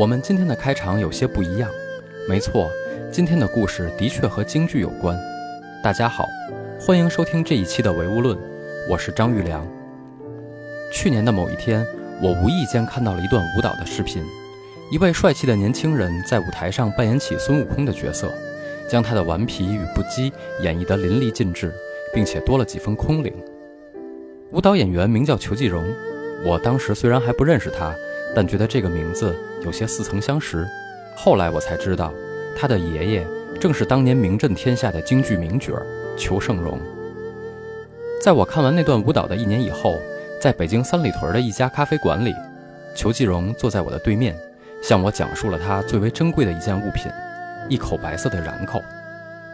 我们今天的开场有些不一样，没错，今天的故事的确和京剧有关。大家好，欢迎收听这一期的唯物论，我是张玉良。去年的某一天，我无意间看到了一段舞蹈的视频，一位帅气的年轻人在舞台上扮演起孙悟空的角色，将他的顽皮与不羁演绎得淋漓尽致，并且多了几分空灵。舞蹈演员名叫裘继荣，我当时虽然还不认识他。但觉得这个名字有些似曾相识，后来我才知道，他的爷爷正是当年名震天下的京剧名角裘盛戎。在我看完那段舞蹈的一年以后，在北京三里屯的一家咖啡馆里，裘继荣坐在我的对面，向我讲述了他最为珍贵的一件物品——一口白色的染口，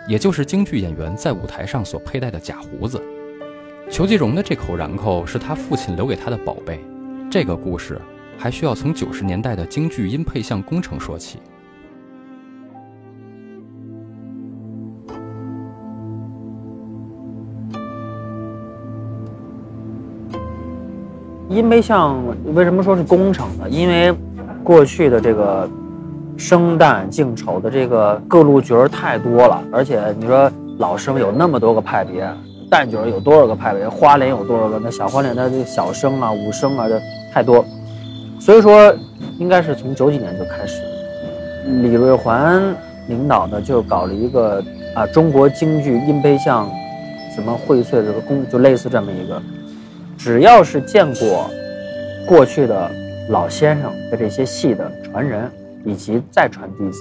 也就是京剧演员在舞台上所佩戴的假胡子。裘继荣的这口染口是他父亲留给他的宝贝。这个故事。还需要从九十年代的京剧音配像工程说起。音配像为什么说是工程呢？因为过去的这个生旦净丑的这个各路角儿太多了，而且你说老生有那么多个派别，旦角有多少个派别，花脸有多少个？那小花脸的这小生啊、武生啊，这太多。所以说，应该是从九几年就开始，李瑞环领导的就搞了一个啊中国京剧音配像什么荟萃这个工，就类似这么一个，只要是见过过去的老先生的这些戏的传人以及再传弟子，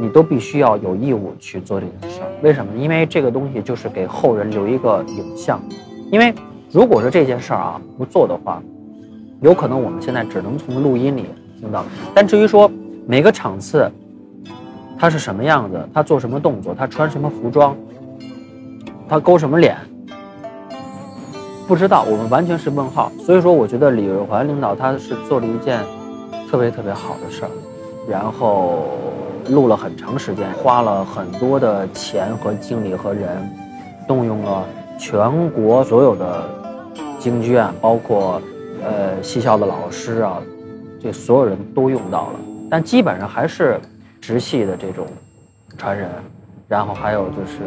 你都必须要有义务去做这件事儿。为什么？因为这个东西就是给后人留一个影像。因为如果说这件事儿啊不做的话，有可能我们现在只能从录音里听到，但至于说每个场次，他是什么样子，他做什么动作，他穿什么服装，他勾什么脸，不知道，我们完全是问号。所以说，我觉得李瑞环领导他是做了一件特别特别好的事儿，然后录了很长时间，花了很多的钱和精力和人，动用了全国所有的京剧院，包括。呃，戏校的老师啊，这所有人都用到了，但基本上还是直系的这种传人，然后还有就是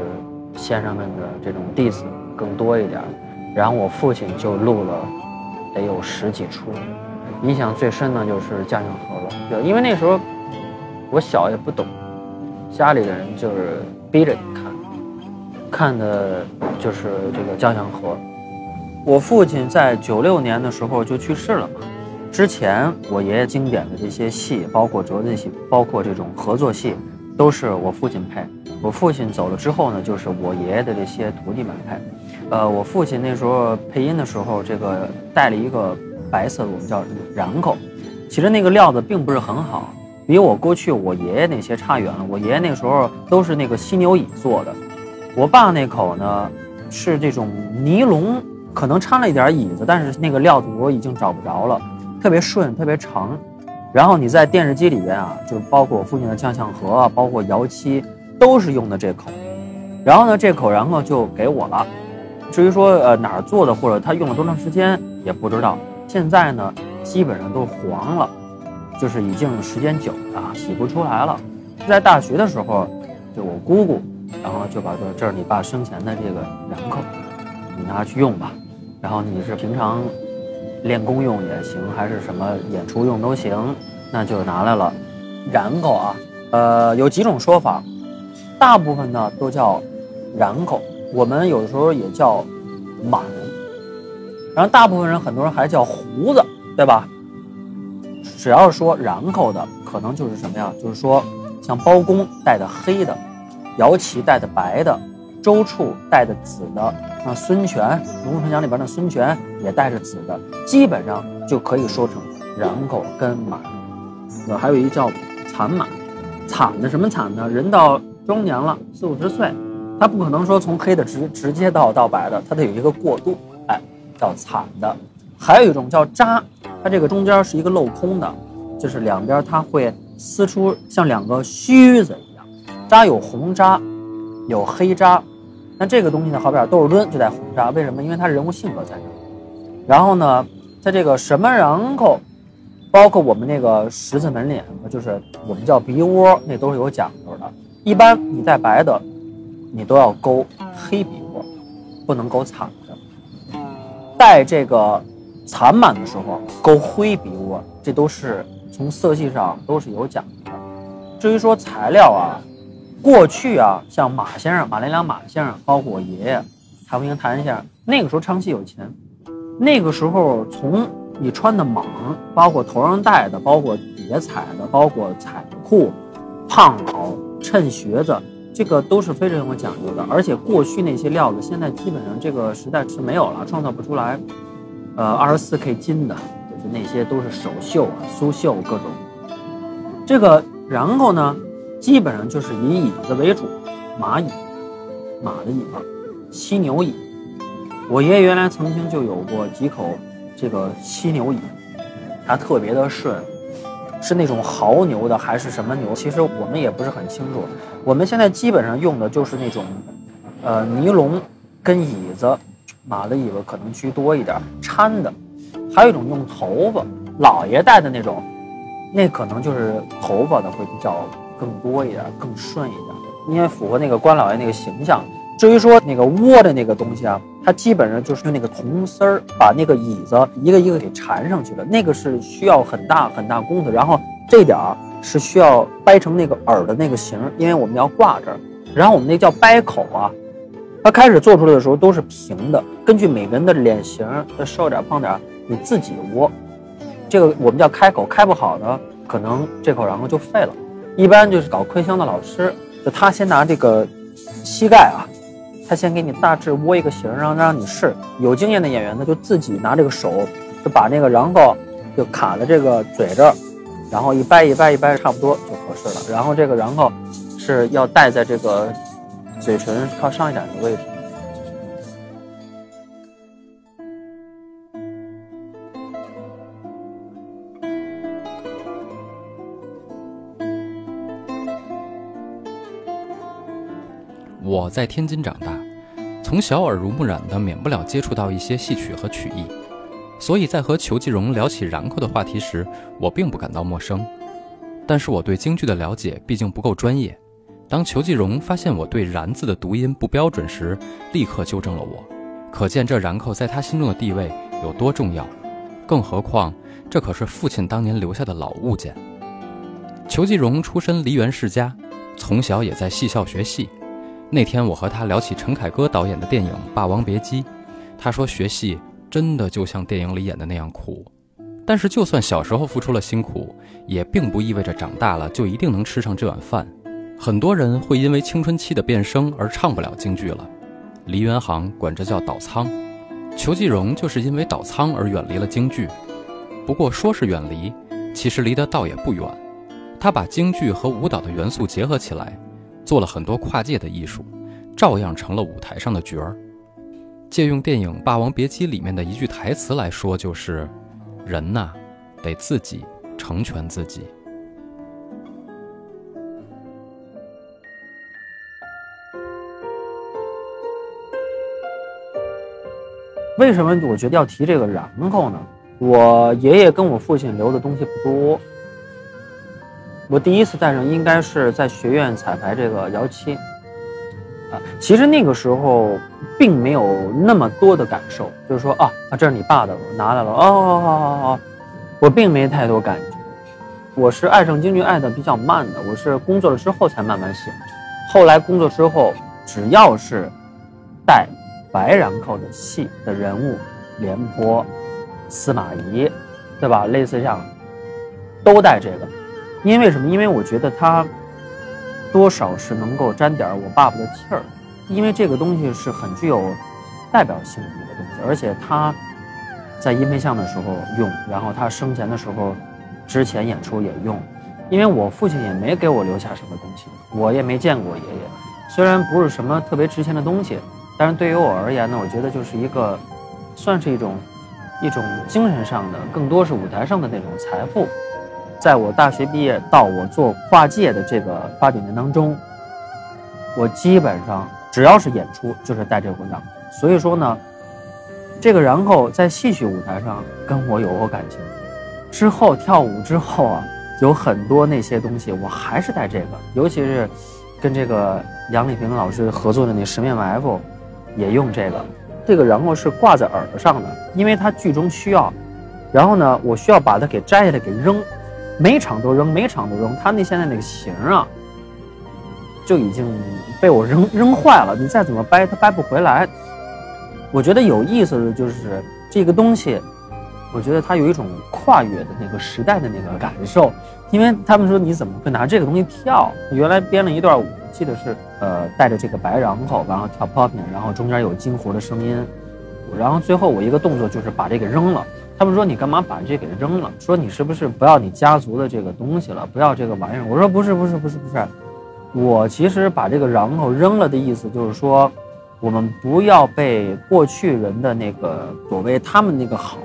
先生们的这种弟子更多一点。然后我父亲就录了得有十几出，印象最深的就是《将相和》了，就因为那时候我小也不懂，家里的人就是逼着你看，看的就是这个《将相和》。我父亲在九六年的时候就去世了嘛。之前我爷爷经典的这些戏，包括折子戏，包括这种合作戏，都是我父亲配。我父亲走了之后呢，就是我爷爷的这些徒弟们配。呃，我父亲那时候配音的时候，这个戴了一个白色的，我们叫染口。其实那个料子并不是很好，比我过去我爷爷那些差远了。我爷爷那时候都是那个犀牛椅做的，我爸那口呢是这种尼龙。可能掺了一点椅子，但是那个料子我已经找不着了，特别顺，特别长。然后你在电视机里边啊，就包括我父亲的将相盒啊，包括窑漆，都是用的这口。然后呢，这口然后就给我了。至于说呃哪儿做的或者他用了多长时间也不知道。现在呢，基本上都黄了，就是已经时间久了，洗不出来了。在大学的时候，就我姑姑，然后就把说这是你爸生前的这个染口，你拿去用吧。然后你是平常练功用也行，还是什么演出用都行，那就拿来了。染口啊，呃，有几种说法，大部分呢都叫染口，我们有的时候也叫满。然后大部分人，很多人还叫胡子，对吧？只要说染口的，可能就是什么呀？就是说像包公戴的黑的，姚琦戴的白的。周处带着紫的，那，孙权《龙凤祥》里边的孙权也带着紫的，基本上就可以说成染口跟满。呃，还有一叫残满，惨的什么惨呢？人到中年了，四五十岁，他不可能说从黑的直直接到到白的，他得有一个过渡，哎，叫惨的。还有一种叫渣，它这个中间是一个镂空的，就是两边它会撕出像两个须子一样。渣有红渣，有黑渣。那这个东西呢，好比窦尔敦就在红沙，为什么？因为他人物性格在那。然后呢，在这个什么然后包括我们那个十字门脸，就是我们叫鼻窝，那都是有讲究的。一般你戴白的，你都要勾黑鼻窝，不能勾惨的。戴这个残满的时候，勾灰鼻窝，这都是从色系上都是有讲究的。至于说材料啊，过去啊，像马先生、马连良马先生，包括我爷爷谭富英谭先生，那个时候唱戏有钱，那个时候从你穿的蟒，包括头上戴的，包括底下踩的，包括彩裤、胖袄、衬靴子，这个都是非常有讲究的。而且过去那些料子，现在基本上这个时代是没有了，创造不出来。呃，二十四 K 金的，就是那些都是手绣啊、苏绣各种。这个然后呢，基本上就是以椅子为主，马椅、马的椅子、犀牛椅。我爷爷原来曾经就有过几口这个犀牛椅，它特别的顺，是那种牦牛的还是什么牛？其实我们也不是很清楚。我们现在基本上用的就是那种，呃，尼龙跟椅子，马的尾巴可能居多一点，掺的。还有一种用头发，老爷戴的那种，那可能就是头发的会比较更多一点，更顺一点，因为符合那个关老爷那个形象。至于说那个窝的那个东西啊，它基本上就是用那个铜丝儿把那个椅子一个一个给缠上去了，那个是需要很大很大功夫。然后这点儿是需要掰成那个耳的那个形，因为我们要挂这儿。然后我们那叫掰口啊，它开始做出来的时候都是平的，根据每个人的脸型，瘦点胖点，你自己窝。这个我们叫开口，开不好呢，可能这口然后就废了。一般就是搞昆香的老师，就他先拿这个膝盖啊。他先给你大致窝一个形，然后让你试。有经验的演员呢，就自己拿这个手，就把那个然后就卡在这个嘴这儿，然后一掰一掰一掰，差不多就合适了。然后这个然后是要戴在这个嘴唇靠上一点的位置。我在天津长大，从小耳濡目染的，免不了接触到一些戏曲和曲艺，所以在和裘继荣聊起然扣的话题时，我并不感到陌生。但是我对京剧的了解毕竟不够专业。当裘继荣发现我对“然”字的读音不标准时，立刻纠正了我，可见这然扣在他心中的地位有多重要。更何况，这可是父亲当年留下的老物件。裘继荣出身梨园世家，从小也在戏校学戏。那天我和他聊起陈凯歌导演的电影《霸王别姬》，他说学戏真的就像电影里演的那样苦，但是就算小时候付出了辛苦，也并不意味着长大了就一定能吃上这碗饭。很多人会因为青春期的变声而唱不了京剧了，梨园行管这叫倒仓。裘继荣就是因为倒仓而远离了京剧，不过说是远离，其实离得倒也不远。他把京剧和舞蹈的元素结合起来。做了很多跨界的艺术，照样成了舞台上的角儿。借用电影《霸王别姬》里面的一句台词来说，就是：“人呐，得自己成全自己。”为什么我觉得要提这个然后呢？我爷爷跟我父亲留的东西不多。我第一次戴上应该是在学院彩排这个摇七，啊，其实那个时候并没有那么多的感受，就是说啊啊，这是你爸的，我拿来了，哦哦哦哦哦，我并没太多感觉。我是爱上京剧爱的比较慢的，我是工作了之后才慢慢喜欢。后来工作之后，只要是带白然扣的戏的人物，廉颇、司马懿，对吧？类似这样，都带这个。因为什么？因为我觉得它多少是能够沾点我爸爸的气儿，因为这个东西是很具有代表性的一个东西，而且他在音配像的时候用，然后他生前的时候之前演出也用。因为我父亲也没给我留下什么东西，我也没见过爷爷，虽然不是什么特别值钱的东西，但是对于我而言呢，我觉得就是一个算是一种一种精神上的，更多是舞台上的那种财富。在我大学毕业到我做跨界的这个八九年当中，我基本上只要是演出就是戴这个然所以说呢，这个然后在戏曲舞台上跟我有过感情，之后跳舞之后啊，有很多那些东西，我还是带这个，尤其是跟这个杨丽萍老师合作的那《十面埋伏》，也用这个。这个然后是挂在耳朵上的，因为它剧中需要。然后呢，我需要把它给摘下来给扔，每场都扔，每场都扔。他那现在那个型啊，就已经被我扔扔坏了。你再怎么掰，它掰不回来。我觉得有意思的就是这个东西。我觉得它有一种跨越的那个时代的那个感受，因为他们说你怎么会拿这个东西跳？原来编了一段舞，记得是呃带着这个白瓤口，然后跳 popping，然后中间有金胡的声音，然后最后我一个动作就是把这个扔了。他们说你干嘛把这给扔了？说你是不是不要你家族的这个东西了？不要这个玩意儿？我说不是不是不是不是，我其实把这个然后扔了的意思就是说，我们不要被过去人的那个所谓他们那个好。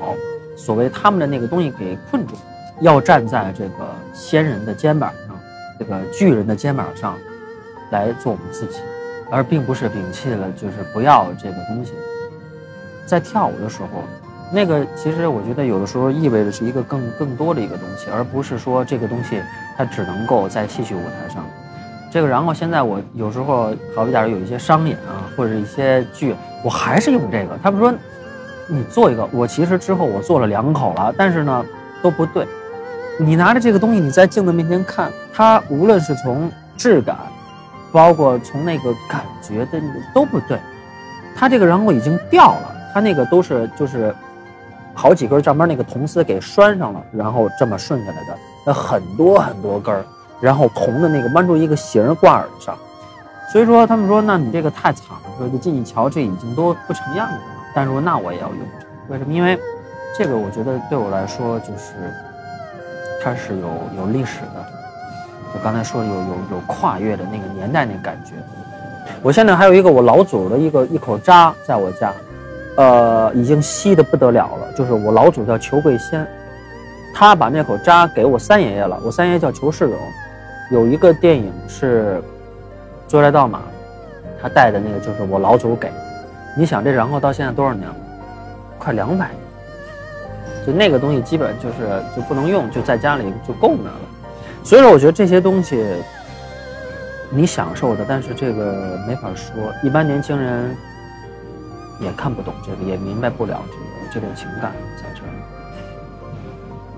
所谓他们的那个东西给困住，要站在这个先人的肩膀上，这个巨人的肩膀上，来做我们自己，而并不是摒弃了就是不要这个东西。在跳舞的时候，那个其实我觉得有的时候意味着是一个更更多的一个东西，而不是说这个东西它只能够在戏曲舞台上。这个然后现在我有时候好一点有一些商演啊，或者一些剧，我还是用这个。他们说。你做一个，我其实之后我做了两口了，但是呢都不对。你拿着这个东西，你在镜子面前看，它无论是从质感，包括从那个感觉的都不对。它这个然后已经掉了，它那个都是就是好几根上面那个铜丝给拴上了，然后这么顺下来的，那很多很多根儿，然后铜的那个弯出一个形挂耳上。所以说他们说，那你这个太惨了，说就进去瞧，这已经都不成样子了。但是那我也要用，为什么？因为这个我觉得对我来说就是它是有有历史的。我刚才说有有有跨越的那个年代那感觉。我现在还有一个我老祖的一个一口渣在我家，呃，已经稀的不得了了。就是我老祖叫裘贵仙，他把那口渣给我三爷爷了。我三爷爷叫裘世荣，有一个电影是《捉来盗马》，他带的那个就是我老祖给。你想这然后到现在多少年了？快两百年，就那个东西基本就是就不能用，就在家里就够着了。所以说，我觉得这些东西你享受的，但是这个没法说，一般年轻人也看不懂这个，也明白不了这个这种情感在这儿。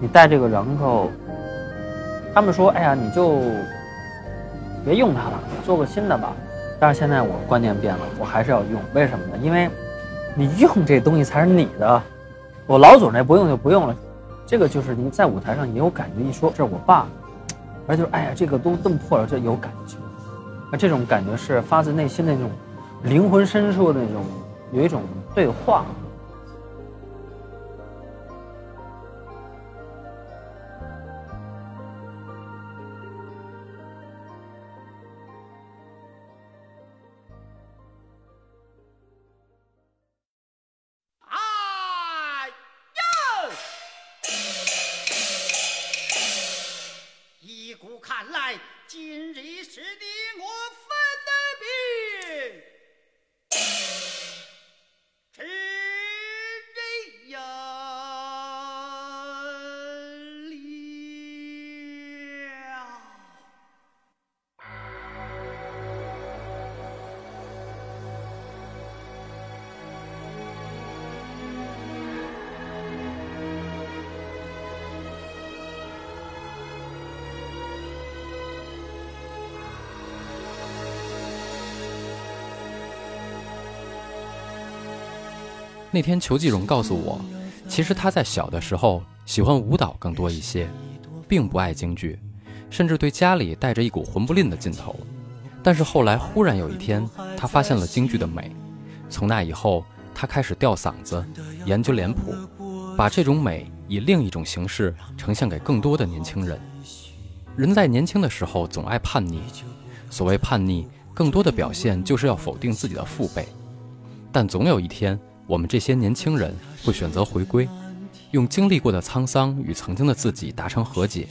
你带这个然后，他们说：“哎呀，你就别用它了，做个新的吧。”但是现在我观念变了，我还是要用，为什么呢？因为，你用这东西才是你的。我老祖那不用就不用了，这个就是你在舞台上也有感觉。一说这是我爸，而就是哎呀，这个都这么破了，这有感觉。那这种感觉是发自内心的那种灵魂深处的那种有一种对话。那天裘继荣告诉我，其实他在小的时候喜欢舞蹈更多一些，并不爱京剧，甚至对家里带着一股混不吝的劲头。但是后来忽然有一天，他发现了京剧的美，从那以后，他开始吊嗓子，研究脸谱，把这种美以另一种形式呈现给更多的年轻人。人在年轻的时候总爱叛逆，所谓叛逆，更多的表现就是要否定自己的父辈，但总有一天。我们这些年轻人会选择回归，用经历过的沧桑与曾经的自己达成和解。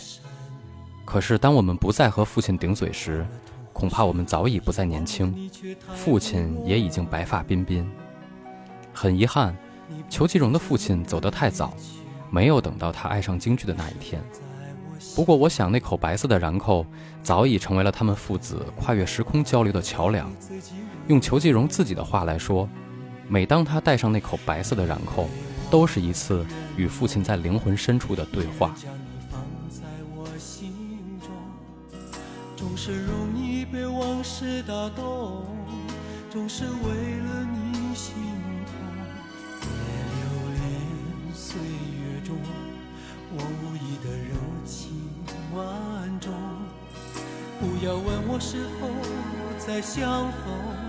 可是，当我们不再和父亲顶嘴时，恐怕我们早已不再年轻，父亲也已经白发鬓鬓。很遗憾，裘继荣的父亲走得太早，没有等到他爱上京剧的那一天。不过，我想那口白色的然扣早已成为了他们父子跨越时空交流的桥梁。用裘继荣自己的话来说，每当他戴上那口白色的染扣，都是一次与父亲在灵魂深处的对话。总是容易被往事打动，总是为了你心痛。别留恋岁月中我无意的柔情万种。不要问我是否再相逢，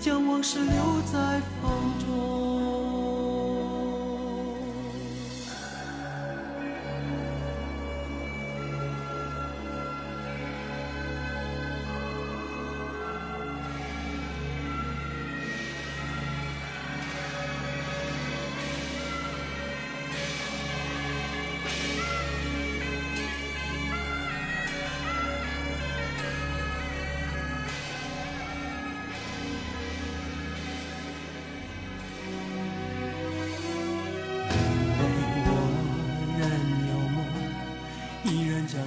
将往事留在风中。